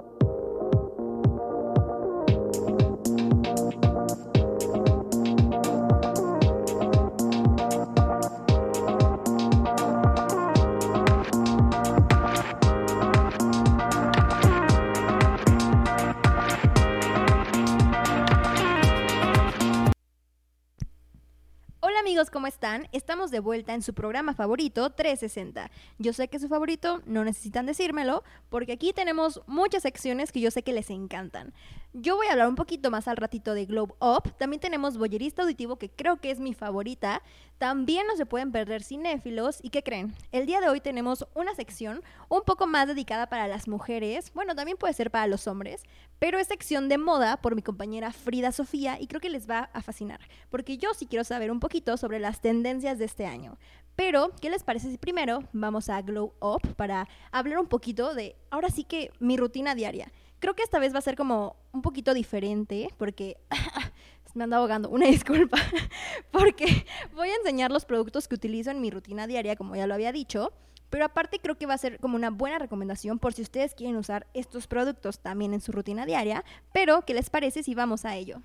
Thank you. ¿Cómo están? Estamos de vuelta en su programa favorito 360. Yo sé que es su favorito, no necesitan decírmelo, porque aquí tenemos muchas secciones que yo sé que les encantan. Yo voy a hablar un poquito más al ratito de Globe Up. También tenemos Boyerista Auditivo, que creo que es mi favorita. También no se pueden perder cinéfilos. ¿Y qué creen? El día de hoy tenemos una sección un poco más dedicada para las mujeres. Bueno, también puede ser para los hombres, pero es sección de moda por mi compañera Frida Sofía y creo que les va a fascinar, porque yo sí quiero saber un poquito sobre las tendencias de este año. Pero, ¿qué les parece si primero vamos a Glow Up para hablar un poquito de, ahora sí que mi rutina diaria? Creo que esta vez va a ser como un poquito diferente, porque me ando ahogando, una disculpa, porque voy a enseñar los productos que utilizo en mi rutina diaria, como ya lo había dicho, pero aparte creo que va a ser como una buena recomendación por si ustedes quieren usar estos productos también en su rutina diaria, pero ¿qué les parece si vamos a ello?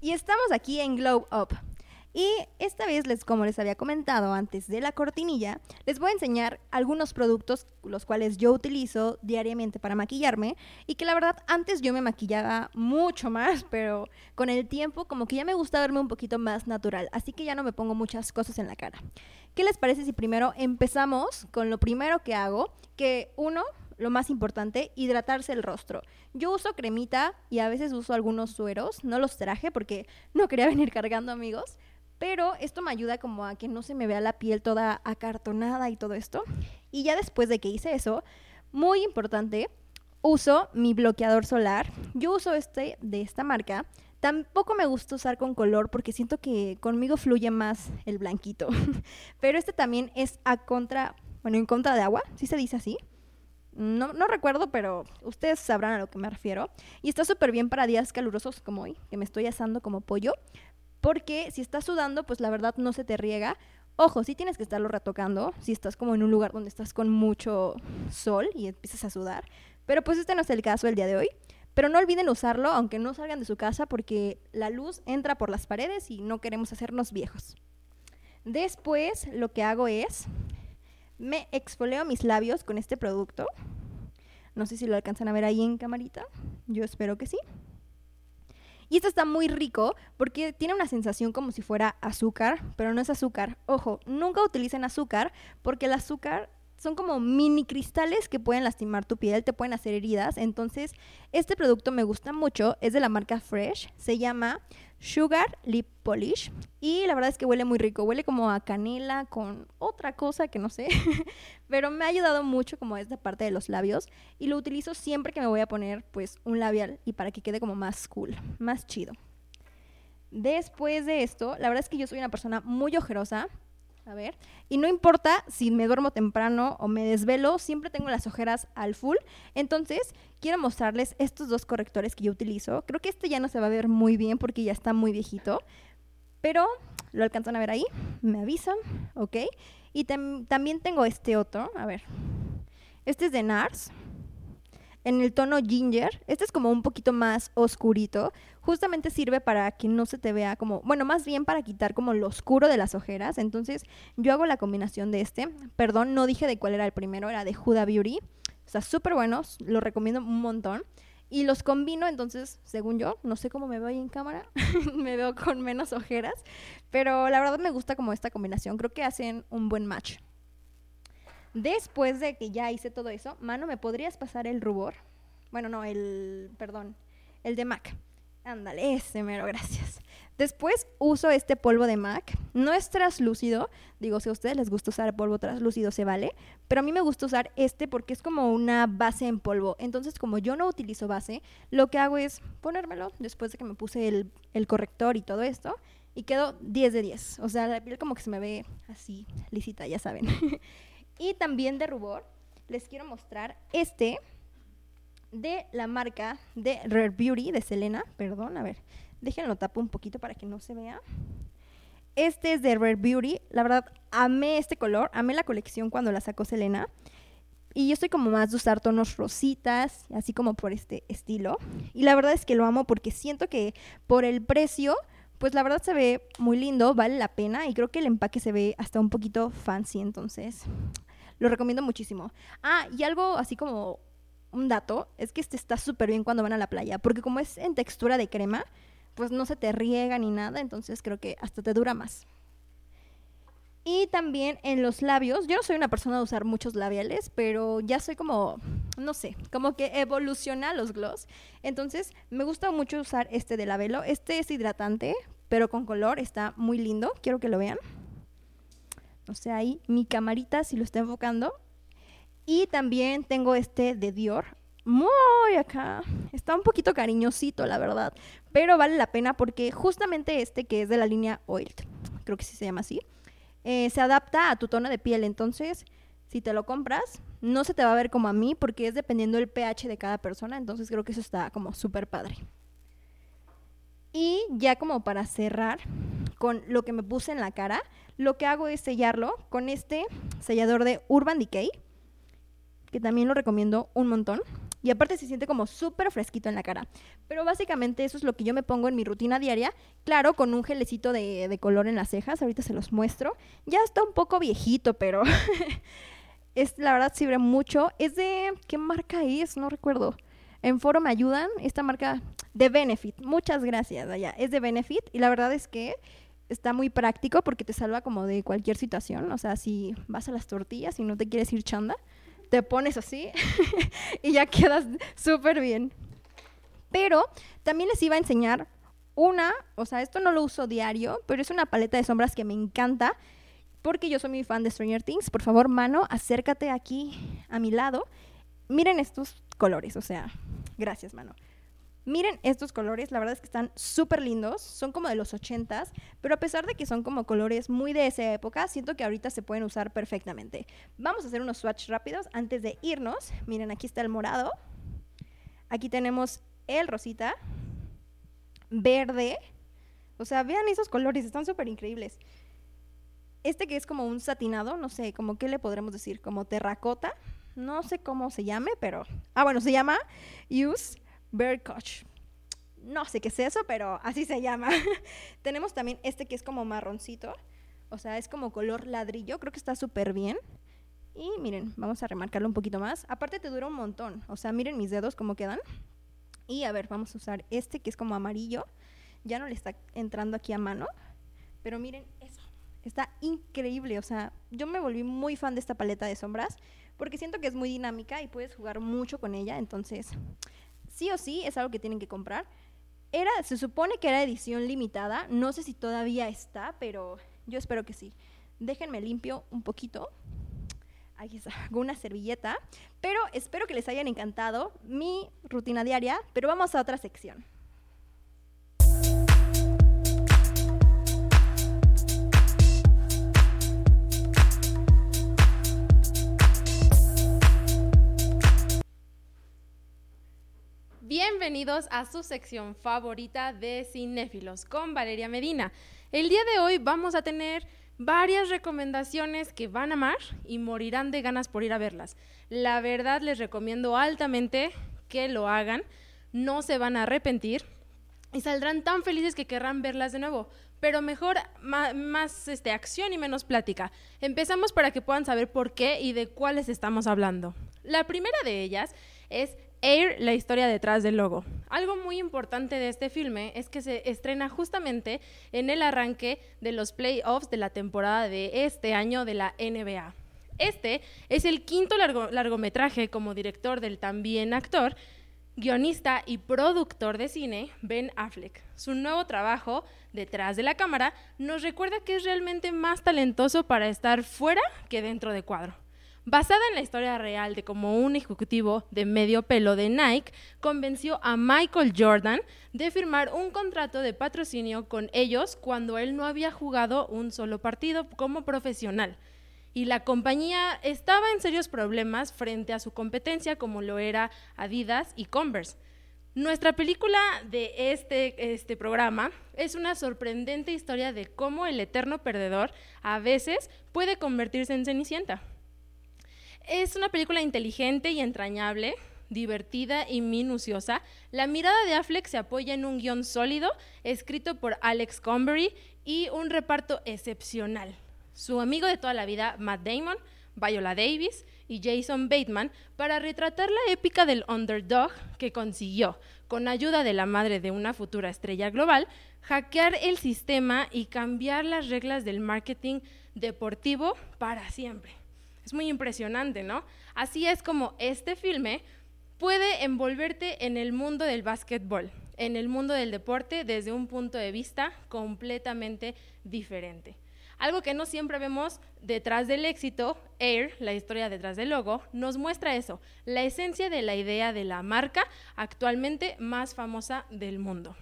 Y estamos aquí en Glow Up. Y esta vez, les, como les había comentado antes de la cortinilla, les voy a enseñar algunos productos los cuales yo utilizo diariamente para maquillarme y que la verdad antes yo me maquillaba mucho más, pero con el tiempo como que ya me gusta verme un poquito más natural, así que ya no me pongo muchas cosas en la cara. ¿Qué les parece si primero empezamos con lo primero que hago? Que uno, lo más importante, hidratarse el rostro. Yo uso cremita y a veces uso algunos sueros, no los traje porque no quería venir cargando amigos, pero esto me ayuda como a que no se me vea la piel toda acartonada y todo esto. Y ya después de que hice eso, muy importante, uso mi bloqueador solar. Yo uso este de esta marca. Tampoco me gusta usar con color porque siento que conmigo fluye más el blanquito. Pero este también es a contra, bueno, en contra de agua, si se dice así. No, no, recuerdo, pero ustedes sabrán a lo que me refiero. Y está súper bien para días calurosos como hoy, que me estoy asando como pollo. Porque si estás sudando, pues la verdad no se te riega. Ojo, sí tienes que estarlo retocando si estás como en un lugar donde estás con mucho sol y empiezas a sudar. Pero pues este no es el caso el día de hoy. Pero no olviden usarlo aunque no salgan de su casa porque la luz entra por las paredes y no queremos hacernos viejos. Después lo que hago es me exfoleo mis labios con este producto. No sé si lo alcanzan a ver ahí en camarita. Yo espero que sí. Y esto está muy rico porque tiene una sensación como si fuera azúcar, pero no es azúcar. Ojo, nunca utilicen azúcar porque el azúcar son como mini cristales que pueden lastimar tu piel, te pueden hacer heridas. Entonces, este producto me gusta mucho, es de la marca Fresh, se llama Sugar Lip Polish y la verdad es que huele muy rico, huele como a canela con otra cosa que no sé, pero me ha ayudado mucho como esta parte de los labios y lo utilizo siempre que me voy a poner pues un labial y para que quede como más cool, más chido. Después de esto, la verdad es que yo soy una persona muy ojerosa, a ver. Y no importa si me duermo temprano o me desvelo, siempre tengo las ojeras al full. Entonces, quiero mostrarles estos dos correctores que yo utilizo. Creo que este ya no se va a ver muy bien porque ya está muy viejito. Pero lo alcanzan a ver ahí. Me avisan, ¿ok? Y también tengo este otro. A ver. Este es de NARS en el tono ginger. Este es como un poquito más oscurito. Justamente sirve para que no se te vea como, bueno, más bien para quitar como lo oscuro de las ojeras. Entonces yo hago la combinación de este. Perdón, no dije de cuál era el primero, era de Huda Beauty. Sea, súper buenos, lo recomiendo un montón. Y los combino, entonces, según yo, no sé cómo me veo ahí en cámara, me veo con menos ojeras, pero la verdad me gusta como esta combinación, creo que hacen un buen match. Después de que ya hice todo eso, mano, ¿me podrías pasar el rubor? Bueno, no, el, perdón, el de MAC. Ándale, ese mero, gracias. Después uso este polvo de MAC. No es traslúcido. Digo, si a ustedes les gusta usar polvo traslúcido, se vale. Pero a mí me gusta usar este porque es como una base en polvo. Entonces, como yo no utilizo base, lo que hago es ponérmelo después de que me puse el, el corrector y todo esto. Y quedo 10 de 10. O sea, la piel como que se me ve así, lisita, ya saben. Y también de rubor, les quiero mostrar este. de la marca de Rare Beauty de Selena. Perdón, a ver, déjenlo tapo un poquito para que no se vea. Este es de Rare Beauty. La verdad, amé este color, amé la colección cuando la sacó Selena. Y yo estoy como más de usar tonos rositas, así como por este estilo. Y la verdad es que lo amo porque siento que por el precio, pues la verdad se ve muy lindo, vale la pena. Y creo que el empaque se ve hasta un poquito fancy, entonces lo recomiendo muchísimo. Ah, y algo así como un dato, es que este está súper bien cuando van a la playa, porque como es en textura de crema, pues no se te riega ni nada, entonces creo que hasta te dura más. Y también en los labios, yo no soy una persona de usar muchos labiales, pero ya soy como, no sé, como que evoluciona los gloss. Entonces me gusta mucho usar este de labelo. Este es hidratante, pero con color, está muy lindo, quiero que lo vean. O sea, ahí mi camarita si lo está enfocando. Y también tengo este de Dior, muy acá. Está un poquito cariñosito, la verdad. Pero vale la pena porque justamente este que es de la línea Oil, creo que sí se llama así, eh, se adapta a tu tono de piel. Entonces, si te lo compras, no se te va a ver como a mí porque es dependiendo del pH de cada persona. Entonces creo que eso está como súper padre. Y ya como para cerrar con lo que me puse en la cara, lo que hago es sellarlo con este sellador de Urban Decay, que también lo recomiendo un montón. Y aparte se siente como súper fresquito en la cara. Pero básicamente eso es lo que yo me pongo en mi rutina diaria. Claro, con un gelecito de, color en las cejas. Ahorita se los muestro. Ya está un poco viejito, pero es la verdad sirve mucho. Es de... ¿Qué marca es? No recuerdo. En foro me ayudan. Esta marca de Benefit. Muchas gracias. Allá. Es de Benefit. Y la verdad es que está muy práctico porque te salva como de cualquier situación. O sea, si vas a las tortillas y no te quieres ir chanda te pones así y ya quedas súper bien. Pero también les iba a enseñar una, o sea, esto no lo uso diario, pero es una paleta de sombras que me encanta porque yo soy muy fan de Stranger Things. Por favor, mano, acércate aquí a mi lado. Miren estos colores, o sea, gracias, mano. Miren estos colores, la verdad es que están súper lindos, son como de los 80s, pero a pesar de que son como colores muy de esa época, siento que ahorita se pueden usar perfectamente. Vamos a hacer unos swatch rápidos antes de irnos. Miren, aquí está el morado, aquí tenemos el rosita, verde, o sea, vean esos colores, están súper increíbles. Este que es como un satinado, no sé, como qué le podremos decir, como terracota, no sé cómo se llame, pero... Ah, bueno, se llama Use Bird Coach. No sé qué es eso, pero así se llama. Tenemos también este que es como marroncito. O sea, es como color ladrillo. Creo que está súper bien. Y miren, vamos a remarcarlo un poquito más. Aparte te dura un montón. O sea, miren mis dedos cómo quedan. Y a ver, vamos a usar este que es como amarillo. Ya no le está entrando aquí a mano. Pero miren eso. Está increíble. O sea, yo me volví muy fan de esta paleta de sombras. Porque siento que es muy dinámica y puedes jugar mucho con ella. Entonces, sí o sí es algo que tienen que comprar. Era, se supone que era edición limitada, no sé si todavía está, pero yo espero que sí. Déjenme limpio un poquito. Aquí está, una servilleta. Pero espero que les hayan encantado mi rutina diaria, pero vamos a otra sección. Bienvenidos a su sección favorita de cinéfilos con Valeria Medina. El día de hoy vamos a tener varias recomendaciones que van a amar y morirán de ganas por ir a verlas. La verdad les recomiendo altamente que lo hagan, no se van a arrepentir y saldrán tan felices que querrán verlas de nuevo. Pero mejor más, este, acción y menos plática. Empezamos para que puedan saber por qué y de cuáles estamos hablando. La primera de ellas es Air, la historia detrás del logo. Algo muy importante de este filme es que se estrena justamente en el arranque de los playoffs de la temporada de este año de la NBA. Este es el quinto largometraje como director del también actor, guionista y productor de cine Ben Affleck. Su nuevo trabajo, detrás de la cámara, nos recuerda que es realmente más talentoso para estar fuera que dentro de cuadro basada en la historia real de cómo un ejecutivo de medio pelo de Nike convenció a Michael Jordan de firmar un contrato de patrocinio con ellos cuando él no había jugado un solo partido como profesional. y la compañía estaba en serios problemas frente a su competencia como lo era Adidas y Converse. Nuestra película de este, este programa es una sorprendente historia de cómo el eterno perdedor a veces puede convertirse en Cenicienta. Es una película inteligente y entrañable, divertida y minuciosa. La mirada de Affleck se apoya en un guion sólido, escrito por Alex Combery y un reparto excepcional. Su amigo de toda la vida, Matt Damon, Viola Davis y Jason Bateman para retratar la épica del underdog que consiguió, con ayuda de la madre de una futura estrella global, hackear el sistema y cambiar las reglas del marketing deportivo para siempre. Es muy impresionante, ¿no? Así es como este filme puede envolverte en el mundo del básquetbol, en el mundo del deporte desde un punto de vista completamente diferente. Algo que no siempre vemos detrás del éxito, Air, la historia detrás del logo, nos muestra eso, la esencia de la idea de la marca actualmente más famosa del mundo.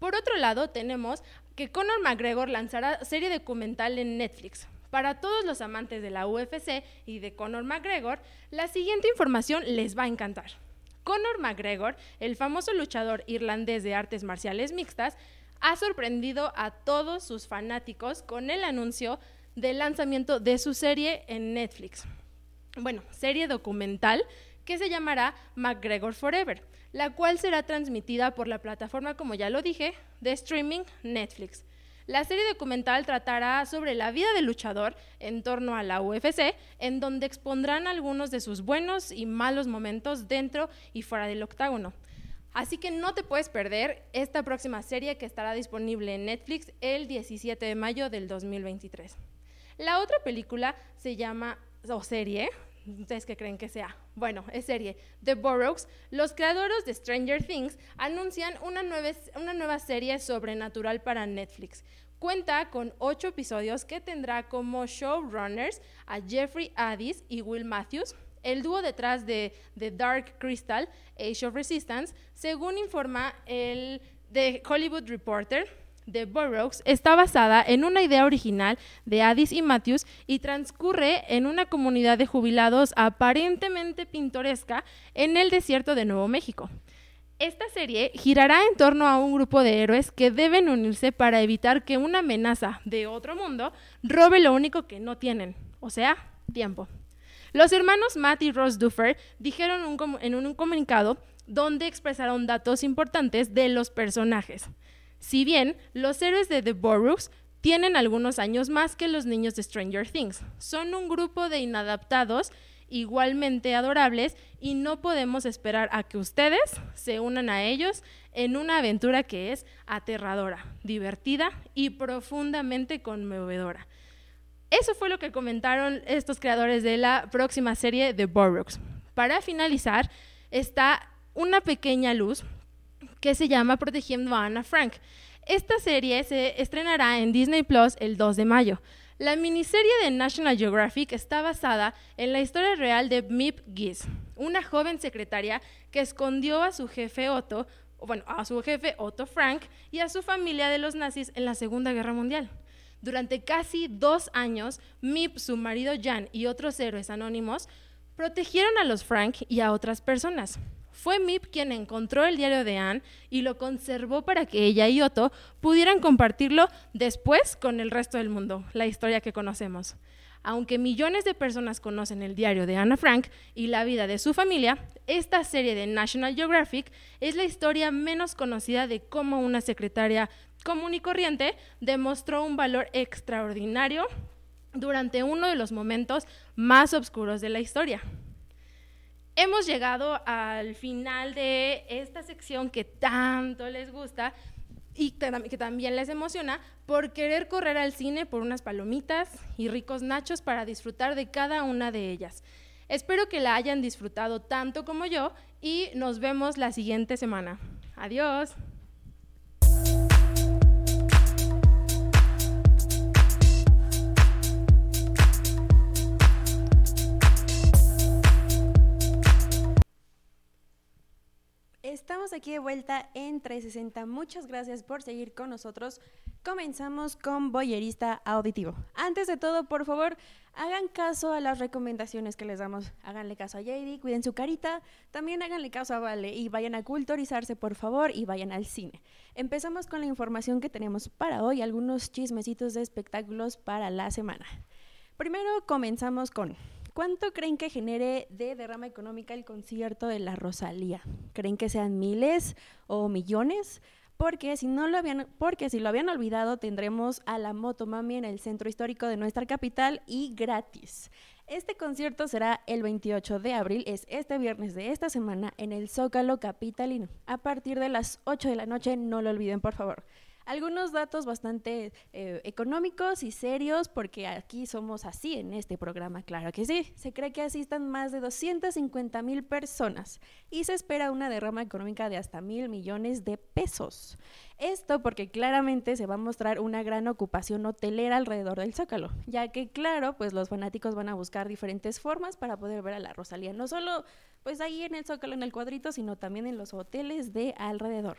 Por otro lado, tenemos que Conor McGregor lanzará serie documental en Netflix. Para todos los amantes de la UFC y de Conor McGregor, la siguiente información les va a encantar. Conor McGregor, el famoso luchador irlandés de artes marciales mixtas, ha sorprendido a todos sus fanáticos con el anuncio del lanzamiento de su serie en Netflix. Bueno, serie documental que se llamará McGregor Forever, la cual será transmitida por la plataforma, como ya lo dije, de streaming Netflix. La serie documental tratará sobre la vida del luchador en torno a la UFC, en donde expondrán algunos de sus buenos y malos momentos dentro y fuera del octágono. Así que no te puedes perder esta próxima serie que estará disponible en Netflix el 17 de mayo del 2023. La otra película se llama, o serie, ¿ustedes qué creen que sea? Bueno, es serie. The Boroughs, los creadores de Stranger Things anuncian una nueva, una nueva serie sobrenatural para Netflix. Cuenta con ocho episodios que tendrá como showrunners a Jeffrey Addis y Will Matthews, el dúo detrás de The Dark Crystal, Age of Resistance, según informa el The Hollywood Reporter, The Burroughs está basada en una idea original de Addis y Matthews y transcurre en una comunidad de jubilados aparentemente pintoresca en el desierto de Nuevo México. Esta serie girará en torno a un grupo de héroes que deben unirse para evitar que una amenaza de otro mundo robe lo único que no tienen, o sea, tiempo. Los hermanos Matt y Ross Duffer dijeron en un comunicado donde expresaron datos importantes de los personajes. Si bien los héroes de The Boroughs tienen algunos años más que los niños de Stranger Things, son un grupo de inadaptados igualmente adorables y no podemos esperar a que ustedes se unan a ellos en una aventura que es aterradora, divertida y profundamente conmovedora. Eso fue lo que comentaron estos creadores de la próxima serie de Boroughs. Para finalizar, está una pequeña luz que se llama Protegiendo a Anna Frank. Esta serie se estrenará en Disney Plus el 2 de mayo. La miniserie de National Geographic está basada en la historia real de Mip Gies, una joven secretaria que escondió a su jefe Otto, bueno, a su jefe Otto Frank y a su familia de los nazis en la Segunda Guerra Mundial. Durante casi dos años, Mip, su marido Jan y otros héroes anónimos protegieron a los Frank y a otras personas. Fue Mip quien encontró el diario de Anne y lo conservó para que ella y Otto pudieran compartirlo después con el resto del mundo, la historia que conocemos. Aunque millones de personas conocen el diario de Anna Frank y la vida de su familia, esta serie de National Geographic es la historia menos conocida de cómo una secretaria común y corriente, demostró un valor extraordinario durante uno de los momentos más oscuros de la historia. Hemos llegado al final de esta sección que tanto les gusta y que también les emociona por querer correr al cine por unas palomitas y ricos nachos para disfrutar de cada una de ellas. Espero que la hayan disfrutado tanto como yo y nos vemos la siguiente semana. Adiós. Estamos aquí de vuelta en 360. Muchas gracias por seguir con nosotros. Comenzamos con Boyerista Auditivo. Antes de todo, por favor, hagan caso a las recomendaciones que les damos. Háganle caso a JD, cuiden su carita. También háganle caso a Vale y vayan a culturizarse, por favor, y vayan al cine. Empezamos con la información que tenemos para hoy, algunos chismecitos de espectáculos para la semana. Primero comenzamos con ¿Cuánto creen que genere de derrama económica el concierto de la Rosalía? ¿Creen que sean miles o millones? Porque si, no lo habían, porque si lo habían olvidado, tendremos a la Motomami en el centro histórico de nuestra capital y gratis. Este concierto será el 28 de abril, es este viernes de esta semana, en el Zócalo Capitalino. A partir de las 8 de la noche, no lo olviden, por favor algunos datos bastante eh, económicos y serios, porque aquí somos así en este programa, claro que sí. Se cree que asistan más de 250 mil personas y se espera una derrama económica de hasta mil millones de pesos. Esto porque claramente se va a mostrar una gran ocupación hotelera alrededor del Zócalo, ya que claro, pues los fanáticos van a buscar diferentes formas para poder ver a la Rosalía, no solo pues ahí en el Zócalo en el cuadrito, sino también en los hoteles de alrededor.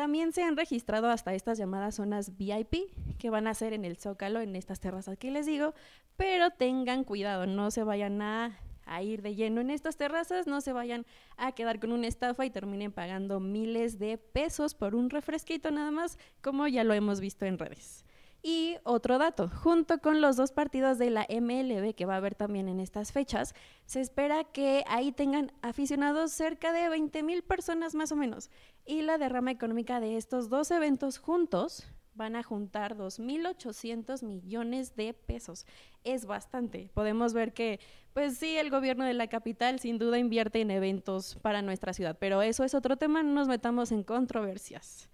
También se han registrado hasta estas llamadas zonas VIP que van a ser en el Zócalo, en estas terrazas que les digo, pero tengan cuidado, no se vayan a, ir de lleno en estas terrazas, no se vayan a quedar con una estafa y terminen pagando miles de pesos por un refresquito nada más, como ya lo hemos visto en redes. Y otro dato, junto con los dos partidos de la MLB que va a haber también en estas fechas, se espera que ahí tengan aficionados cerca de 20 mil personas más o menos. Y la derrama económica de estos dos eventos juntos van a juntar 2.800 millones de pesos. Es bastante. Podemos ver que, pues sí, el gobierno de la capital sin duda invierte en eventos para nuestra ciudad, pero eso es otro tema, no nos metamos en controversias.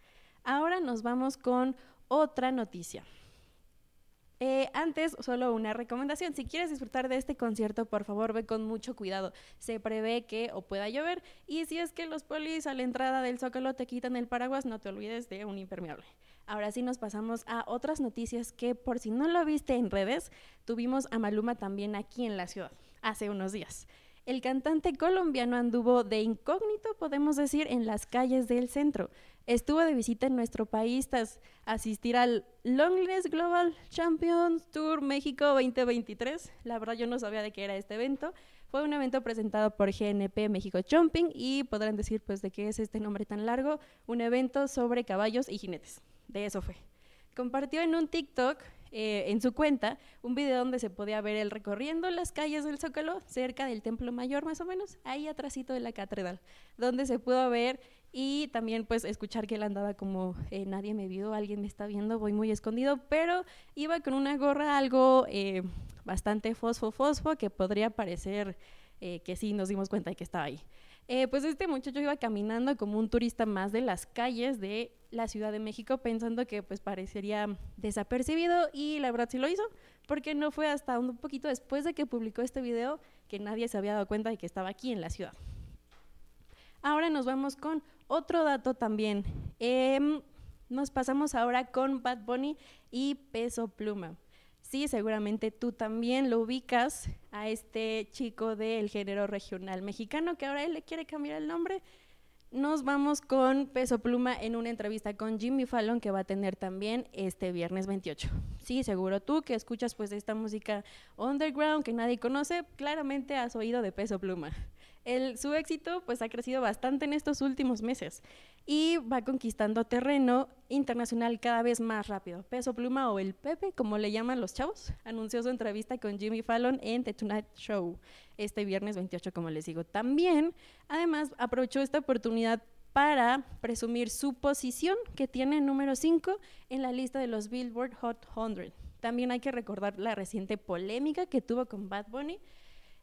Ahora nos vamos con otra noticia. Eh, antes, solo una recomendación. Si quieres disfrutar de este concierto, por favor, ve con mucho cuidado. Se prevé que o pueda llover y si es que los polis a la entrada del Zócalo te quitan el paraguas, no te olvides de un impermeable. Ahora sí nos pasamos a otras noticias que por si no lo viste en redes, tuvimos a Maluma también aquí en la ciudad hace unos días. El cantante colombiano anduvo de incógnito, podemos decir, en las calles del centro estuvo de visita en nuestro país tras asistir al Loneliness Global Champions Tour México 2023. La verdad yo no sabía de qué era este evento. Fue un evento presentado por GNP México Jumping y podrán decir pues de qué es este nombre tan largo, un evento sobre caballos y jinetes. De eso fue. Compartió en un TikTok eh, en su cuenta un video donde se podía ver él recorriendo las calles del Zócalo, cerca del Templo Mayor más o menos, ahí atrásito de la catedral, donde se pudo ver y también pues escuchar que él andaba como eh, nadie me vio, alguien me está viendo, voy muy escondido, pero iba con una gorra algo eh, bastante fosfo fosfo que podría parecer eh, que sí nos dimos cuenta de que estaba ahí. pues este muchacho iba caminando como un turista más de las calles de la Ciudad de México pensando que pues parecería desapercibido y la verdad sí lo hizo porque no fue hasta un poquito después de que publicó este video que nadie se había dado cuenta de que estaba aquí en la ciudad. Ahora nos vamos con otro dato también. Em, nos pasamos ahora con Bad Bunny y Peso Pluma. Sí, seguramente tú también lo ubicas a este chico del género regional mexicano que ahora él le quiere cambiar el nombre. Nos vamos con Peso Pluma en una entrevista con Jimmy Fallon que va a tener también este viernes 28. Sí, seguro tú que escuchas pues esta música underground que nadie conoce, claramente has oído de Peso Pluma su éxito pues ha crecido bastante en estos últimos meses y va conquistando terreno internacional cada vez más rápido. Peso Pluma o el Pepe, como le llaman los chavos, anunció su entrevista con Jimmy Fallon en The Tonight Show este viernes 28, como les digo. También, además, aprovechó esta oportunidad para presumir su posición, que tiene número 5 en la lista de los Billboard Hot 100. También hay que recordar la reciente polémica que tuvo con Bad Bunny,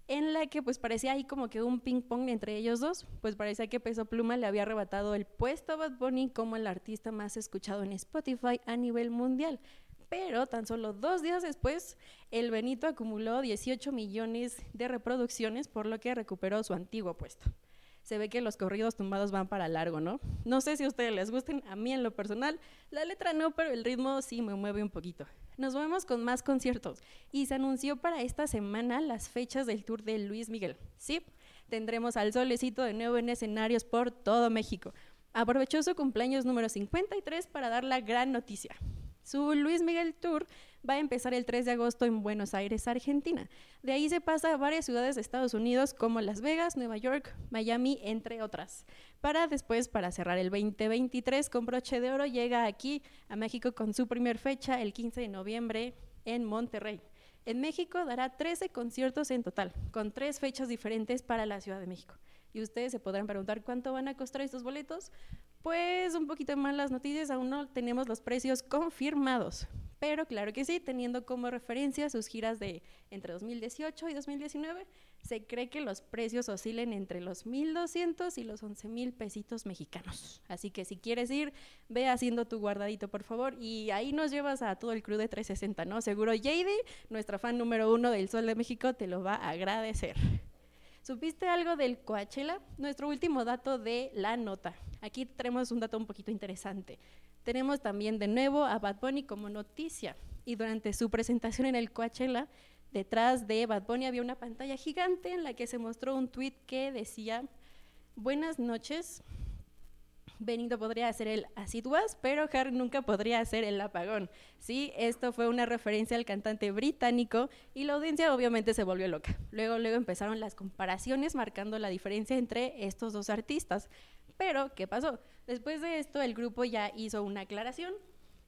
en la que pues parecía ahí como que un ping pong entre ellos dos, pues parecía que Peso Pluma le había arrebatado el puesto a Bad Bunny como el artista más escuchado en Spotify a nivel mundial. Pero tan solo dos días después, el Benito acumuló 18 millones de reproducciones, por lo que recuperó su antiguo puesto se ve que los corridos tumbados van para largo, ¿no? No sé si a ustedes les gusten, a mí en lo personal, la letra no, pero el ritmo sí me mueve un poquito. Nos vemos con más conciertos y se anunció para esta semana las fechas del tour de Luis Miguel. Sí, tendremos al solecito de nuevo en escenarios por todo México. aprovechó su cumpleaños número 53 para dar la gran noticia. Su Luis Miguel Tour va a empezar el 3 de agosto en Buenos Aires, Argentina. De ahí se pasa a varias ciudades de Estados Unidos como Las Vegas, Nueva York, Miami, entre otras. Para después, para cerrar el 2023 con broche de oro, llega aquí a México con su primer fecha el 15 de noviembre en Monterrey. En México dará 13 conciertos en total, con tres fechas diferentes para la Ciudad de México. Y ustedes se podrán preguntar cuánto van a costar estos boletos. Pues un poquito más las noticias, aún no tenemos los precios confirmados. Pero claro que sí, teniendo como referencia sus giras de entre 2018 y 2019, se cree que los precios oscilen entre los 1.200 y los 11.000 pesitos mexicanos. Así que si quieres ir, ve haciendo tu guardadito, por favor. Y ahí nos llevas a todo el crew de 360, ¿no? Seguro JD, nuestra fan número uno del Sol de México, te lo va a agradecer. ¿Supiste algo del Coachella? Nuestro último dato de la nota. Aquí tenemos un dato un poquito interesante. Tenemos también de nuevo a Bad Bunny como noticia. Y durante su presentación en el Coachella, detrás de Bad Bunny había una pantalla gigante en la que se mostró un tweet que decía, buenas noches, Benito podría hacer el así pero Harry nunca podría hacer el apagón. Sí, esto fue una referencia al cantante británico y la audiencia obviamente se volvió loca. Luego, luego empezaron las comparaciones marcando la diferencia entre estos dos artistas. Pero, ¿qué pasó? Después de esto, el grupo ya hizo una aclaración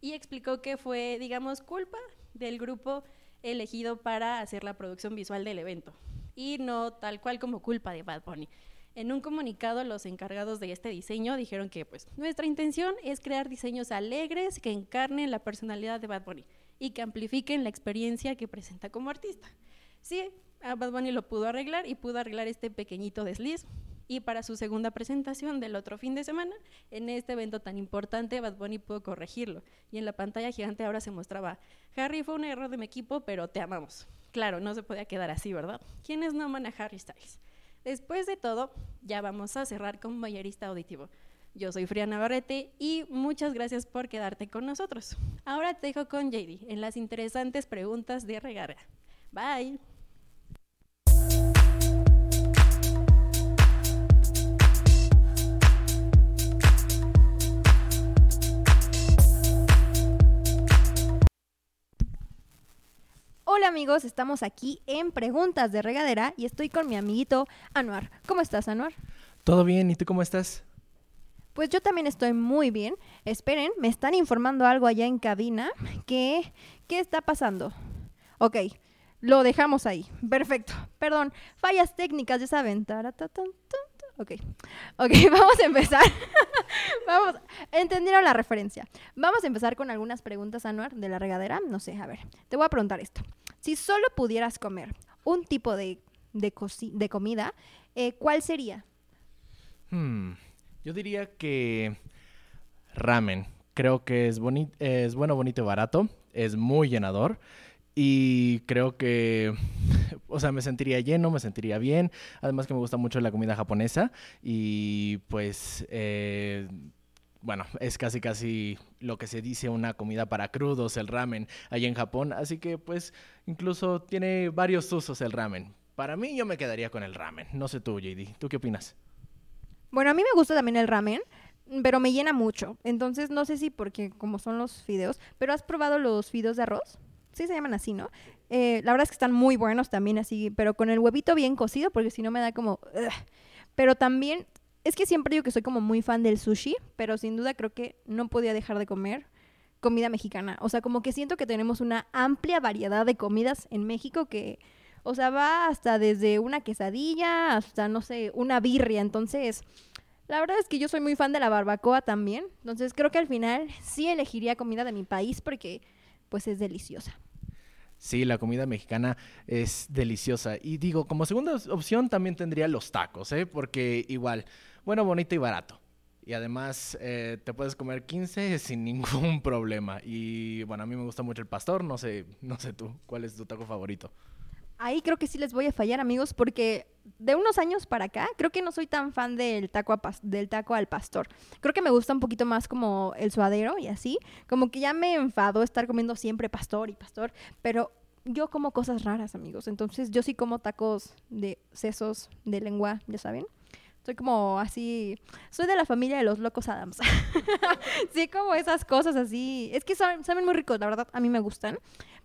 y explicó que fue, digamos, culpa del grupo elegido para hacer la producción visual del evento y no tal cual como culpa de Bad Bunny. En un comunicado, los encargados de este diseño dijeron que pues nuestra intención es crear diseños alegres que encarnen la personalidad de Bad Bunny y que amplifiquen la experiencia que presenta como artista. Sí, Bad Bunny lo pudo arreglar y pudo arreglar este pequeñito desliz. Y para su segunda presentación del otro fin de semana, en este evento tan importante, Bad Bunny pudo corregirlo. Y en la pantalla gigante ahora se mostraba, Harry fue un error de mi equipo, pero te amamos. Claro, no se podía quedar así, ¿verdad? ¿Quiénes no aman a Harry Styles? Después de todo, ya vamos a cerrar con Bayerista Auditivo. Yo soy Fria Navarrete y muchas gracias por quedarte con nosotros. Ahora te dejo con JD en las interesantes preguntas de Regarra. Bye. Hola amigos, estamos aquí en Preguntas de Regadera y estoy con mi amiguito Anuar. ¿Cómo estás, Anuar? Todo bien, ¿y tú cómo estás? Pues yo también estoy muy bien. Esperen, me están informando algo allá en cabina. ¿Qué, qué está pasando? Ok, lo dejamos ahí. Perfecto. Perdón, fallas técnicas, ya saben. Ok, ok, vamos a empezar. vamos, entendieron la referencia. Vamos a empezar con algunas preguntas, Anuar, de la regadera. No sé, a ver, te voy a preguntar esto. Si solo pudieras comer un tipo de, de, comida, eh, ¿cuál sería? Hmm, yo diría que ramen. Creo que es, es bueno, bonito y barato. Es muy llenador. Y creo que, o sea, me sentiría lleno, me sentiría bien. Además que me gusta mucho la comida japonesa. Y pues, eh, bueno, es casi casi lo que se dice una comida para crudos, el ramen, allá en Japón. Así que pues, incluso tiene varios usos el ramen. Para mí yo me quedaría con el ramen. No sé tú, JD. ¿Tú qué opinas? Bueno, a mí me gusta también el ramen pero me llena mucho. Entonces, no sé si porque como son los fideos, pero ¿has probado los fideos de arroz? Sí se llaman así, ¿no? Eh, la verdad es que están muy buenos también así, pero con el huevito bien cocido, porque si no me da como... Pero también, es que siempre digo que soy como muy fan del sushi, pero sin duda creo que no podía dejar de comer comida mexicana. O sea, como que siento que tenemos una amplia variedad de comidas en México que, o sea, va hasta desde una quesadilla hasta, no sé, una birria. Entonces, la verdad es que yo soy muy fan de la barbacoa también. Entonces, creo que al final sí elegiría comida de mi país porque, pues, es deliciosa. Sí, la comida mexicana es deliciosa. Y digo, como segunda opción también tendría los tacos, ¿eh? Porque igual, bueno, bonito y barato. Y además eh, te puedes comer 15 sin ningún problema. Y bueno, a mí me gusta mucho el pastor, no sé, no sé tú, ¿cuál es tu taco favorito? Ahí creo que sí les voy a fallar, amigos, porque de unos años para acá, creo que no soy tan fan del taco, del taco al pastor. Creo que me gusta un poquito más como el suadero y así. Como que ya me enfado estar comiendo siempre pastor y pastor, pero yo como cosas raras, amigos. Entonces yo sí como tacos de sesos de lengua, ya saben. Soy como así, soy de la familia de los locos Adams. sí, como esas cosas así. Es que saben, saben muy ricos, la verdad, a mí me gustan.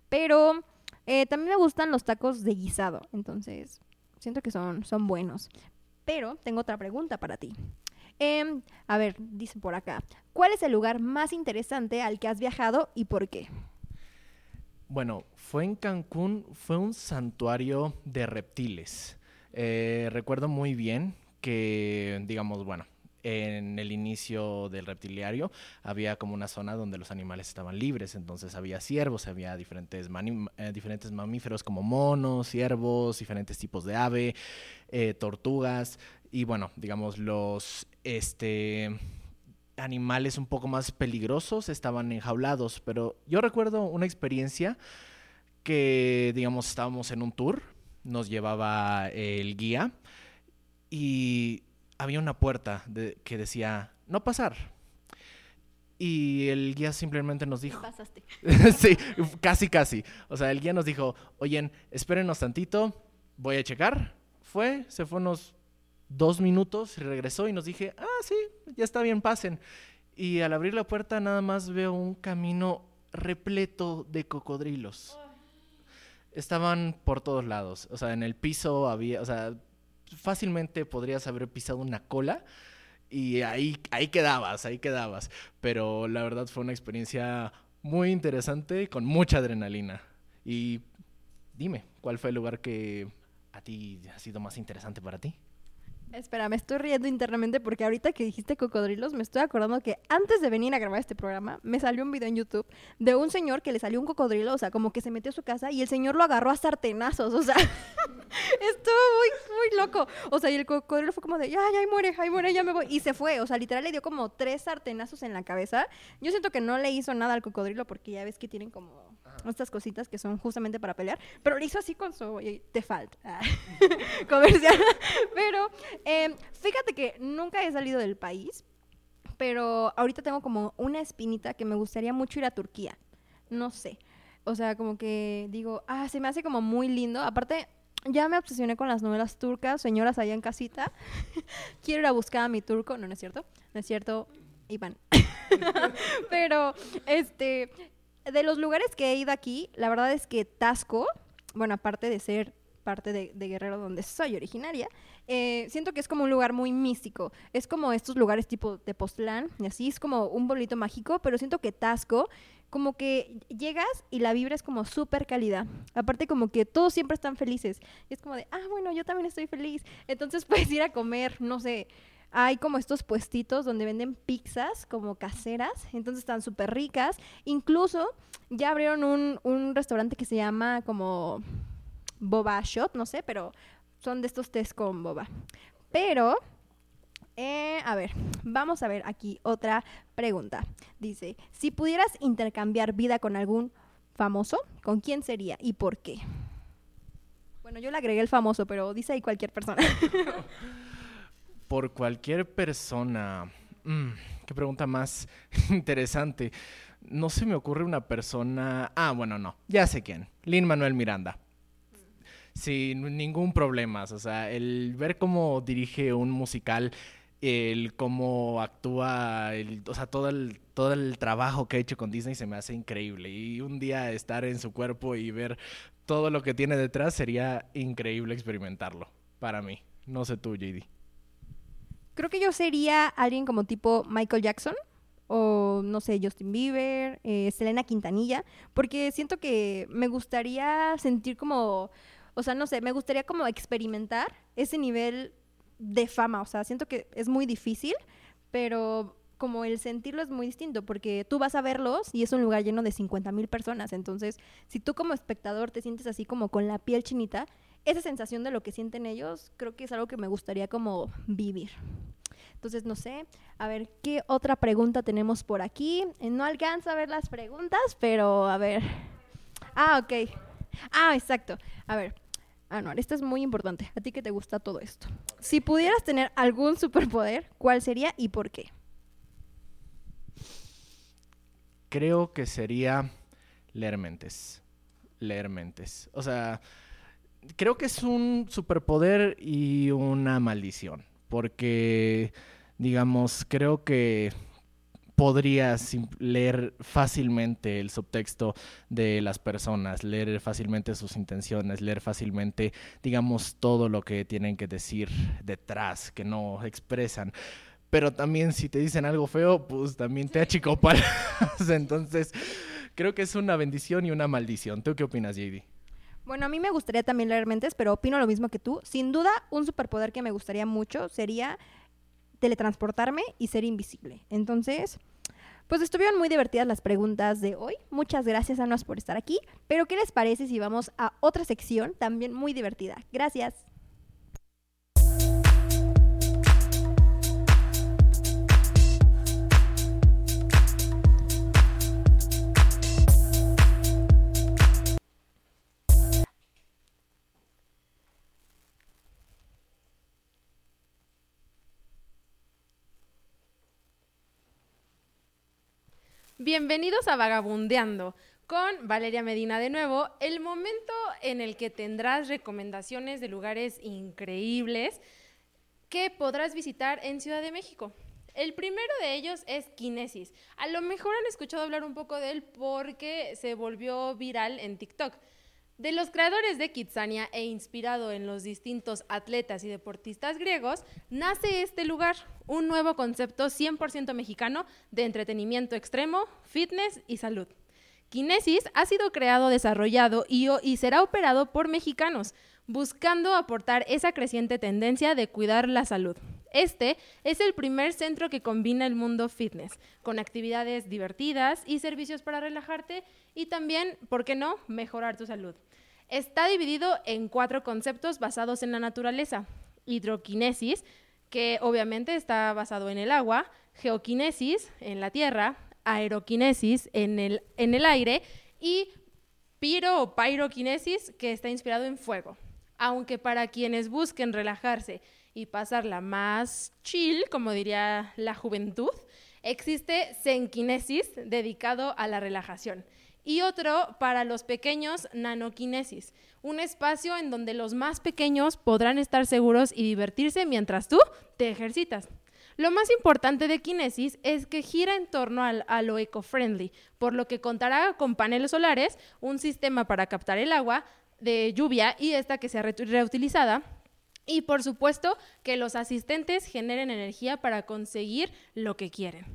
Pero eh, también me gustan los tacos de guisado, entonces siento que son, son buenos. Pero tengo otra pregunta para ti. Em, a ver, dice por acá, ¿cuál es el lugar más interesante al que has viajado y por qué? Bueno, fue en Cancún, fue un santuario de reptiles. Eh, recuerdo muy bien que, digamos, bueno, en el inicio del reptiliario había como una zona donde los animales estaban libres, entonces había ciervos, había diferentes, eh, diferentes mamíferos como monos, ciervos, diferentes tipos de ave, eh, tortugas y bueno, digamos los este animales un poco más peligrosos estaban enjaulados, pero yo recuerdo una experiencia que digamos estábamos en un tour, nos llevaba el guía y había una puerta que decía no pasar. Y el guía simplemente nos dijo. Pasaste. sí, casi, casi. O sea, el guía nos dijo, oyen, espérenos tantito, voy a checar. Fue, se fue unos dos minutos, regresó y nos dije, ah, sí, ya está bien, pasen. Y al abrir la puerta nada más veo un camino repleto de cocodrilos. Estaban por todos lados. O sea, en el piso había, o sea, fácilmente podrías haber pisado una cola y ahí, ahí quedabas, ahí quedabas. Pero la verdad fue una experiencia muy interesante con mucha adrenalina. Y dime, ¿cuál fue el lugar que a ti ha sido más interesante para ti? Espera, me estoy riendo internamente porque ahorita que dijiste cocodrilos, me estoy acordando que antes de venir a grabar este programa, me salió un video en YouTube de un señor que le salió un cocodrilo, o sea, como que se metió a su casa y el señor lo agarró a sartenazos, o sea, estuvo muy, muy loco. O sea, y el cocodrilo fue como de, ya, ya, muere, ahí muere, ya me voy. Y se fue, o sea, literal le dio como tres sartenazos en la cabeza. Yo siento que no le hizo nada al cocodrilo porque ya ves que tienen como estas cositas que son justamente para pelear, pero lo hizo así con su te falta ah, comercial. pero em, fíjate que nunca he salido del país, pero ahorita tengo como una espinita que me gustaría mucho ir a Turquía. No sé. O sea, como que digo, ah, se me hace como muy lindo. Aparte, ya me obsesioné con las novelas turcas, señoras allá en casita. Quiero ir a buscar a mi turco. No, no es cierto. No es cierto, Iván. Pero, este, de los lugares que he ido aquí, la verdad es que Tasco, bueno, aparte de ser parte de, Guerrero donde soy originaria, eh, siento que es como un lugar muy místico. Es como estos lugares tipo de Postlán y así, es como un bolito mágico, pero siento que Tasco, como que llegas y la vibra es como súper cálida. Aparte como que todos siempre están felices. Y es como de, ah, bueno, yo también estoy feliz. Entonces puedes ir a comer, no sé, hay como estos puestitos donde venden pizzas como caseras, entonces están súper ricas. Incluso ya abrieron un, restaurante que se llama como Boba Shot, no sé, pero son de estos test con boba. Pero, eh, a ver, vamos a ver aquí otra pregunta. Dice, si pudieras intercambiar vida con algún famoso, ¿con quién sería y por qué? Bueno, yo le agregué el famoso, pero dice ahí cualquier persona. por cualquier persona. Mm, qué pregunta más interesante. No se me ocurre una persona. Ah, bueno, no. Ya sé quién. Lin Manuel Miranda. Sin ningún problema. O sea, el ver cómo dirige un musical, el cómo actúa, el, o sea, todo el, todo el trabajo que ha hecho con Disney se me hace increíble. Y un día estar en su cuerpo y ver todo lo que tiene detrás sería increíble experimentarlo. Para mí. No sé tú, JD. Creo que yo sería alguien como tipo Michael Jackson o no sé, Justin Bieber, eh, Selena Quintanilla, porque siento que me gustaría sentir como, o sea, no sé, me gustaría como experimentar ese nivel de fama, o sea, siento que es muy difícil, pero como el sentirlo es muy distinto, porque tú vas a verlos y es un lugar lleno de 50 mil personas, entonces si tú como espectador te sientes así como con la piel chinita, esa sensación de lo que sienten ellos, creo que es algo que me gustaría como vivir. Entonces, no sé, a ver, ¿qué otra pregunta tenemos por aquí? Eh, no alcanzo a ver las preguntas, pero a ver. Ah, ok. Ah, exacto. A ver. Ah, no, esto es muy importante. A ti que te gusta todo esto. Si pudieras tener algún superpoder, ¿cuál sería y por qué? Creo que sería leer mentes. Leer mentes. O sea, creo que es un superpoder y una maldición. porque, digamos, creo que podrías leer fácilmente el subtexto de las personas, leer fácilmente sus intenciones, leer fácilmente, digamos, todo lo que tienen que decir detrás, que no expresan. Pero también si te dicen algo feo, pues también te achicopalas. Entonces, creo que es una bendición y una maldición. ¿Tú qué opinas, JD? Bueno, a mí me gustaría también leer mentes, pero opino lo mismo que tú. Sin duda, un superpoder que me gustaría mucho sería teletransportarme y ser invisible. Entonces, pues estuvieron muy divertidas las preguntas de hoy. Muchas gracias, a nos por estar aquí. Pero, ¿qué les parece si vamos a otra sección también muy divertida? Gracias. Bienvenidos a Vagabundeando con Valeria Medina de nuevo, el momento en el que tendrás recomendaciones de lugares increíbles que podrás visitar en Ciudad de México. El primero de ellos es Kinesis. A lo mejor han escuchado hablar un poco de él porque se volvió viral en TikTok. De los creadores de Kitsania e inspirado en los distintos atletas y deportistas griegos, nace este lugar, un nuevo concepto 100% mexicano de entretenimiento extremo, fitness y salud. Kinesis ha sido creado, desarrollado y, y será operado por mexicanos, buscando aportar esa creciente tendencia de cuidar la salud. Este es el primer centro que combina el mundo fitness, con actividades divertidas y servicios para relajarte y también, ¿por qué no?, mejorar tu salud. Está dividido en cuatro conceptos basados en la naturaleza. Hidroquinesis, que obviamente está basado en el agua, geoquinesis en la tierra, aeroquinesis en el, en el aire y piro o pyroquinesis, que está inspirado en fuego. Aunque para quienes busquen relajarse y pasarla más chill, como diría la juventud, existe senquinesis dedicado a la relajación y otro para los pequeños nanoquinesis, un espacio en donde los más pequeños podrán estar seguros y divertirse mientras tú te ejercitas. Lo más importante de Kinesis es que gira en torno al, a lo eco-friendly, por lo que contará con paneles solares, un sistema para captar el agua de lluvia y esta que sea reutilizada, y por supuesto que los asistentes generen energía para conseguir lo que quieren.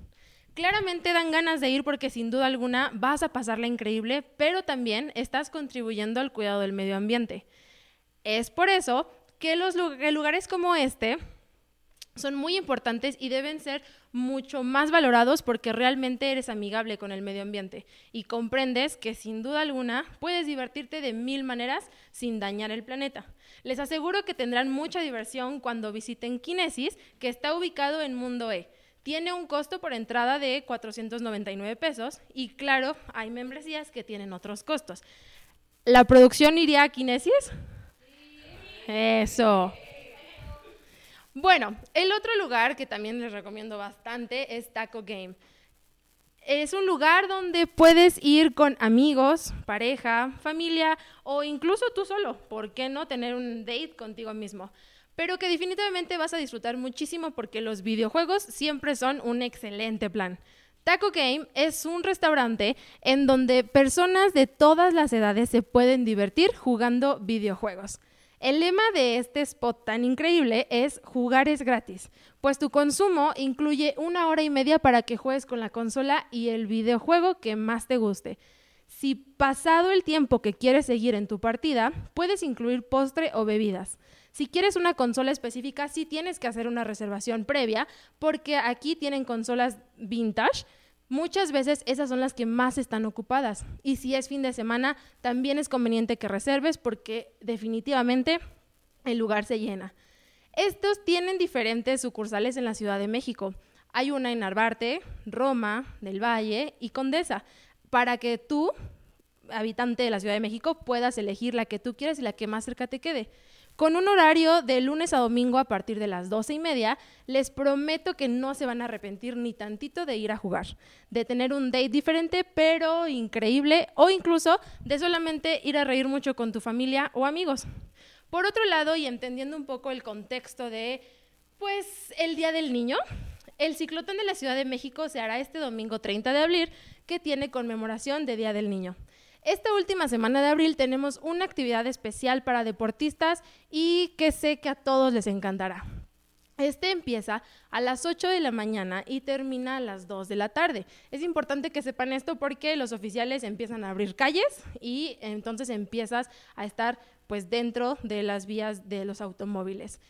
Claramente dan ganas de ir porque sin duda alguna vas a pasarla increíble, pero también estás contribuyendo al cuidado del medio ambiente. Es por eso que los lugares como este son muy importantes y deben ser mucho más valorados porque realmente eres amigable con el medio ambiente y comprendes que sin duda alguna puedes divertirte de mil maneras sin dañar el planeta. Les aseguro que tendrán mucha diversión cuando visiten Kinesis, que está ubicado en Mundo E tiene un costo por entrada de 499 pesos y claro, hay membresías que tienen otros costos. ¿La producción iría a Kinesis? Eso. Bueno, el otro lugar que también les recomiendo bastante es Taco Game. Es un lugar donde puedes ir con amigos, pareja, familia o incluso tú solo. ¿Por qué no tener un date contigo mismo? Pero que definitivamente vas a disfrutar muchísimo porque los videojuegos siempre son un excelente plan. Taco Game es un restaurante en donde personas de todas las edades se pueden divertir jugando videojuegos. El lema de este spot tan increíble es jugar es gratis, pues tu consumo incluye una hora y media para que juegues con la consola y el videojuego que más te guste. Si pasado el tiempo que quieres seguir en tu partida, puedes incluir postre o bebidas. Si quieres una consola específica, sí tienes que hacer una reservación previa, porque aquí tienen consolas vintage. Muchas veces esas son las que más están ocupadas. Y si es fin de semana, también es conveniente que reserves porque definitivamente el lugar se llena. Estos tienen diferentes sucursales en la Ciudad de México. Hay una en Arbarte, Roma, del Valle y Condesa, para que tú, habitante de la Ciudad de México, puedas elegir la que tú quieres y la que más cerca te quede. Con un horario de lunes a domingo a partir de las doce y media, les prometo que no se van a arrepentir ni tantito de ir a jugar, de tener un date diferente pero increíble o incluso de solamente ir a reír mucho con tu familia o amigos. Por otro lado, y entendiendo un poco el contexto de Pues el Día del Niño. El ciclotón de la Ciudad de México se hará este domingo 30 de abril, que tiene conmemoración de Día del Niño. Esta última semana de abril tenemos una actividad especial para deportistas y que sé que a todos les encantará. Este empieza a las 8 de la mañana y termina a las 2 de la tarde. Es importante que sepan esto porque los oficiales empiezan a abrir calles y entonces empiezas a estar pues dentro de las vías de los automóviles.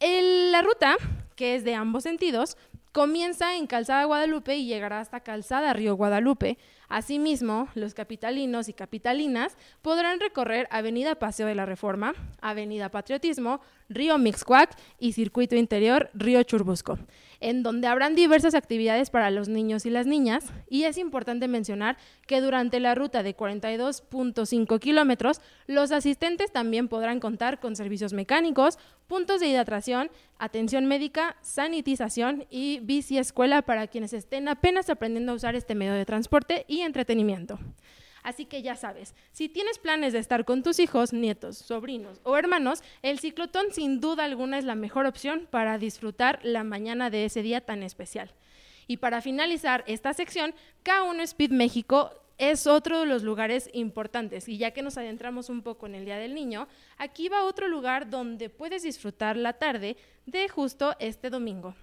la ruta, que es de ambos sentidos, comienza en Calzada Guadalupe y llegará hasta Calzada Río Guadalupe. Asimismo, los capitalinos y capitalinas podrán recorrer Avenida Paseo de la Reforma, Avenida Patriotismo, Río Mixcuac y Circuito Interior Río Churbusco en donde habrán diversas actividades para los niños y las niñas. Y es importante mencionar que durante la ruta de 42.5 kilómetros, los asistentes también podrán contar con servicios mecánicos, puntos de hidratación, atención médica, sanitización y bici escuela para quienes estén apenas aprendiendo a usar este medio de transporte y entretenimiento. Así que ya sabes, si tienes planes de estar con tus hijos, nietos, sobrinos o hermanos, el ciclotón sin duda alguna es la mejor opción para disfrutar la mañana de ese día tan especial. Y para finalizar esta sección, K1 Speed México es otro de los lugares importantes. Y ya que nos adentramos un poco en el Día del Niño, aquí va otro lugar donde puedes disfrutar la tarde de justo este domingo.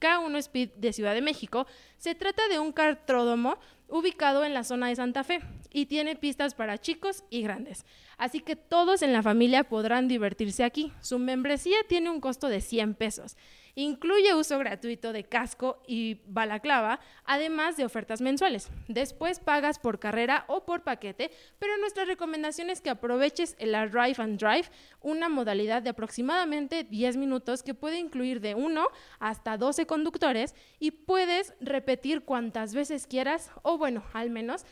K1 Speed de Ciudad de México se trata de un cartródromo ubicado en la zona de Santa Fe y tiene pistas para chicos y grandes. Así que todos en la familia podrán divertirse aquí. Su membresía tiene un costo de 100 pesos Incluye uso gratuito de casco y balaclava, además de ofertas mensuales. Después pagas por carrera o por paquete, pero nuestra recomendación es que aproveches el Arrive and Drive, una modalidad de aproximadamente 10 minutos que puede incluir de 1 hasta 12 conductores y puedes repetir cuantas veces quieras o bueno, al menos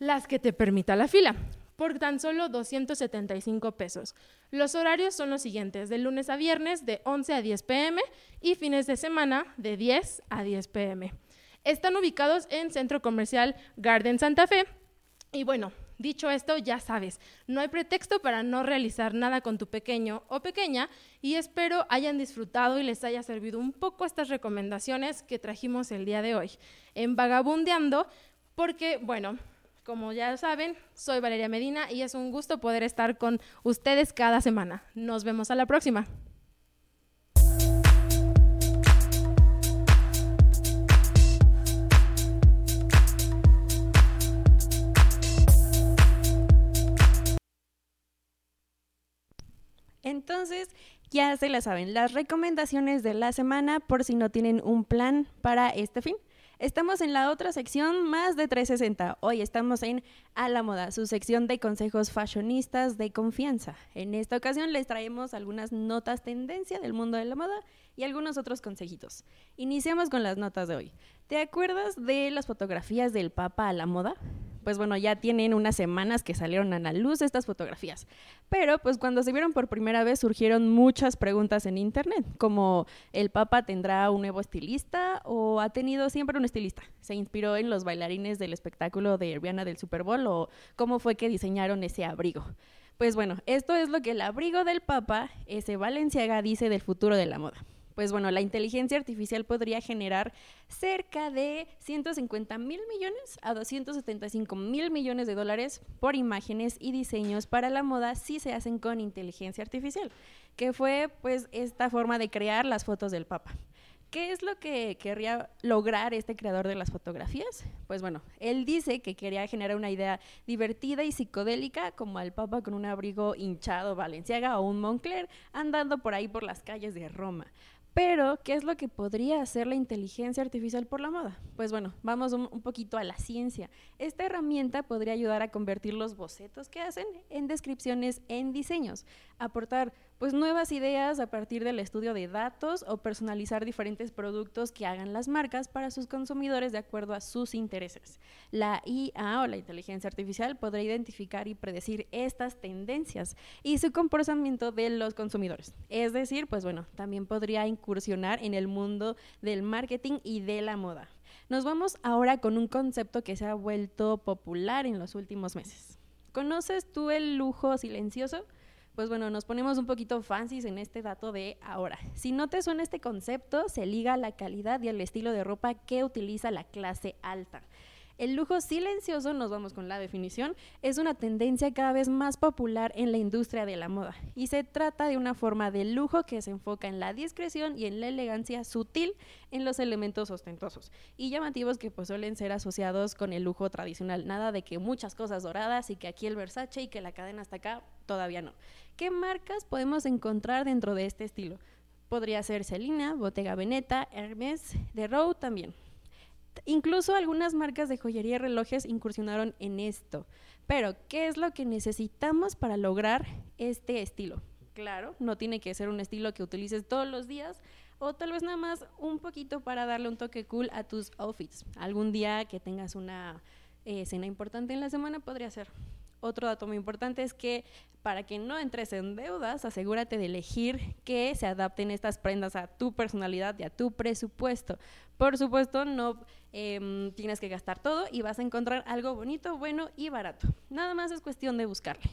las que te permita la fila por tan solo 275 pesos. Los horarios son los siguientes, de lunes a viernes de 11 a 10 pm y fines de semana de 10 a 10 pm. Están ubicados en Centro Comercial Garden Santa Fe. Y bueno, dicho esto, ya sabes, no hay pretexto para no realizar nada con tu pequeño o pequeña y espero hayan disfrutado y les haya servido un poco estas recomendaciones que trajimos el día de hoy en Vagabundeando, porque bueno, como ya saben, soy Valeria Medina y es un gusto poder estar con ustedes cada semana. Nos vemos a la próxima. Entonces, ya se la saben, las recomendaciones de la semana por si no tienen un plan para este fin. Estamos en la otra sección más de 360. Hoy estamos en A la Moda, su sección de consejos fashionistas de confianza. En esta ocasión les traemos algunas notas tendencia del mundo de la moda y algunos otros consejitos. Iniciamos con las notas de hoy. ¿Te acuerdas de las fotografías del Papa a la moda? Pues bueno, ya tienen unas semanas que salieron a la luz estas fotografías. Pero pues cuando se vieron por primera vez surgieron muchas preguntas en internet, como ¿el Papa tendrá un nuevo estilista o ha tenido siempre un estilista? ¿Se inspiró en los bailarines del espectáculo de Rihanna del Super Bowl o cómo fue que diseñaron ese abrigo? Pues bueno, esto es lo que el abrigo del Papa, ese Valenciaga, dice del futuro de la moda pues bueno, la inteligencia artificial podría generar cerca de 150 mil millones a 275 mil millones de dólares por imágenes y diseños para la moda si se hacen con inteligencia artificial, que fue pues esta forma de crear las fotos del Papa. ¿Qué es lo que querría lograr este creador de las fotografías? Pues bueno, él dice que quería generar una idea divertida y psicodélica, como al Papa con un abrigo hinchado Valenciaga o un Moncler andando por ahí por las calles de Roma. Pero, ¿qué es lo que podría hacer la inteligencia artificial por la moda? Pues bueno, vamos un, poquito a la ciencia. Esta herramienta podría ayudar a convertir los bocetos que hacen en descripciones en diseños, aportar pues nuevas ideas a partir del estudio de datos o personalizar diferentes productos que hagan las marcas para sus consumidores de acuerdo a sus intereses. La IA o la inteligencia artificial podrá identificar y predecir estas tendencias y su comportamiento de los consumidores. Es decir, pues bueno, también podría incursionar en el mundo del marketing y de la moda. Nos vamos ahora con un concepto que se ha vuelto popular en los últimos meses. ¿Conoces tú el lujo silencioso? Pues bueno, nos ponemos un poquito fancies en este dato de ahora. Si no te suena este concepto, se liga a la calidad y al estilo de ropa que utiliza la clase alta. El lujo silencioso, nos vamos con la definición, es una tendencia cada vez más popular en la industria de la moda y se trata de una forma de lujo que se enfoca en la discreción y en la elegancia sutil en los elementos ostentosos y llamativos que pues suelen ser asociados con el lujo tradicional. Nada de que muchas cosas doradas y que aquí el Versace y que la cadena hasta acá, todavía no. ¿Qué marcas podemos encontrar dentro de este estilo? Podría ser Celina, Bottega Veneta, Hermes, The Row también. Incluso algunas marcas de joyería y relojes incursionaron en esto. Pero, ¿qué es lo que necesitamos para lograr este estilo? Claro, no tiene que ser un estilo que utilices todos los días o tal vez nada más un poquito para darle un toque cool a tus outfits. Algún día que tengas una eh, cena importante en la semana podría ser. Otro dato muy importante es que para que no entres en deudas, asegúrate de elegir que se adapten estas prendas a tu personalidad y a tu presupuesto. Por supuesto, no em, tienes que gastar todo y vas a encontrar algo bonito, bueno y barato. Nada más es cuestión de buscarle.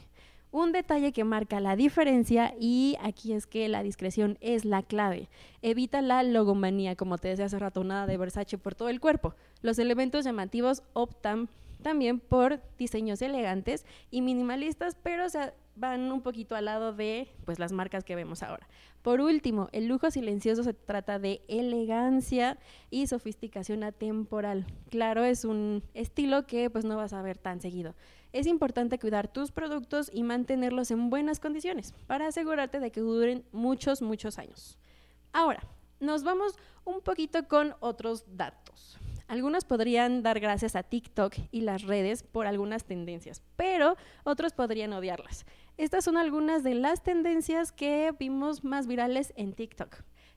Un detalle que marca la diferencia y aquí es que la discreción es la clave. Evita la logomanía, como te decía hace rato, nada de Versace por todo el cuerpo. Los elementos llamativos optan también por diseños elegantes y minimalistas, pero se van un poquito al lado de pues las marcas que vemos ahora. Por último, el lujo silencioso se trata de elegancia y sofisticación atemporal. Claro, es un estilo que pues no vas a ver tan seguido. Es importante cuidar tus productos y mantenerlos en buenas condiciones para asegurarte de que duren muchos, muchos años. Ahora, nos vamos un poquito con otros datos. Algunos podrían dar gracias a TikTok y las redes por algunas tendencias, pero otros podrían odiarlas. Estas son algunas de las tendencias que vimos más virales en TikTok.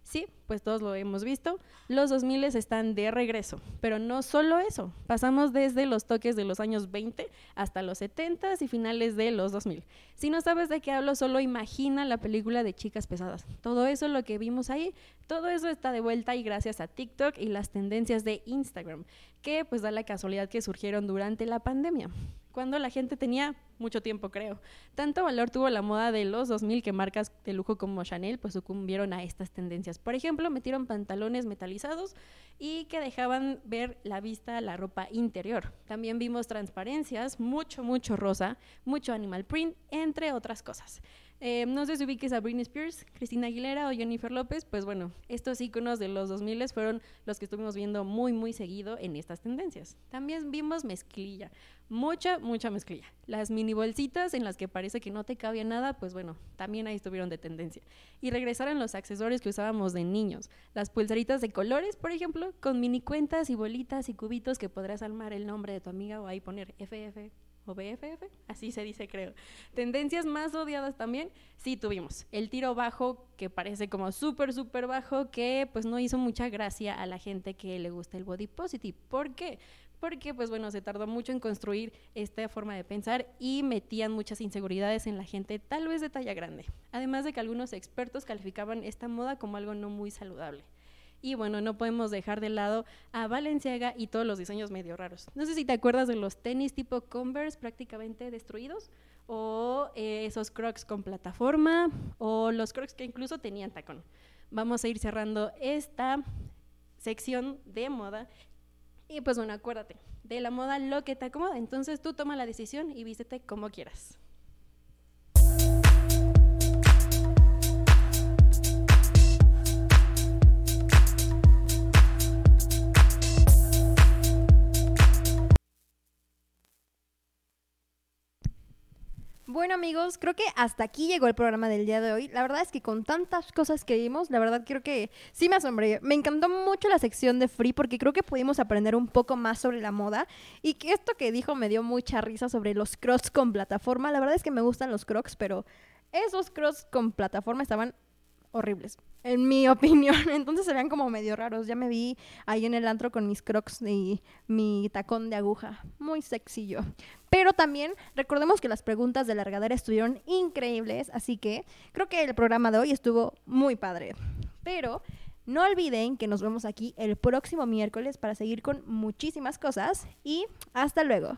Sí, pues todos lo hemos visto. Los 2000 están de regreso, pero no solo eso. Pasamos desde los toques de los años 20 hasta los 70 y finales de los 2000. Si no sabes de qué hablo, solo imagina la película de Chicas Pesadas. Todo eso lo que vimos ahí, todo eso está de vuelta y gracias a TikTok y las tendencias de Instagram, que pues da la casualidad que surgieron durante la pandemia cuando la gente tenía mucho tiempo, creo. Tanto valor tuvo la moda de los 2000 que marcas de lujo como Chanel pues sucumbieron a estas tendencias. Por ejemplo, metieron pantalones metalizados y que dejaban ver la vista la ropa interior. También vimos transparencias, mucho, mucho rosa, mucho animal print, entre otras cosas. Eh, no sé si ubiques a Britney Spears, Cristina Aguilera o Jennifer López, pues bueno, estos iconos de los 2000 fueron los que estuvimos viendo muy, muy seguido en estas tendencias. También vimos mezclilla, mucha, mucha mezclilla. Las mini bolsitas en las que parece que no te cabía nada, pues bueno, también ahí estuvieron de tendencia. Y regresaron los accesorios que usábamos de niños, las pulseritas de colores, por ejemplo, con mini cuentas y bolitas y cubitos que podrás armar el nombre de tu amiga o ahí poner FF o BFF, así se dice creo. Tendencias más odiadas también, sí tuvimos. El tiro bajo, que parece como súper, súper bajo, que pues no hizo mucha gracia a la gente que le gusta el body positive. ¿Por qué? Porque pues bueno, se tardó mucho en construir esta forma de pensar y metían muchas inseguridades en la gente, tal vez de talla grande. Además de que algunos expertos calificaban esta moda como algo no muy saludable. Y bueno, no podemos dejar de lado a Valenciaga y todos los diseños medio raros. No sé si te acuerdas de los tenis tipo Converse prácticamente destruidos, o eh, esos crocs con plataforma, o los crocs que incluso tenían tacón. Vamos a ir cerrando esta sección de moda. Y pues bueno, acuérdate, de la moda lo que te acomoda. Entonces tú toma la decisión y vístete como quieras. Bueno amigos, creo que hasta aquí llegó el programa del día de hoy. La verdad es que con tantas cosas que vimos, la verdad creo que sí me asombré. Me encantó mucho la sección de Free porque creo que pudimos aprender un poco más sobre la moda y que esto que dijo me dio mucha risa sobre los crocs con plataforma. La verdad es que me gustan los crocs, pero esos crocs con plataforma estaban horribles, en mi opinión. Entonces se veían como medio raros. Ya me vi ahí en el antro con mis crocs y mi tacón de aguja. Muy sexy yo. Pero también recordemos que las preguntas de largadera estuvieron increíbles, así que creo que el programa de hoy estuvo muy padre. Pero no olviden que nos vemos aquí el próximo miércoles para seguir con muchísimas cosas y hasta luego.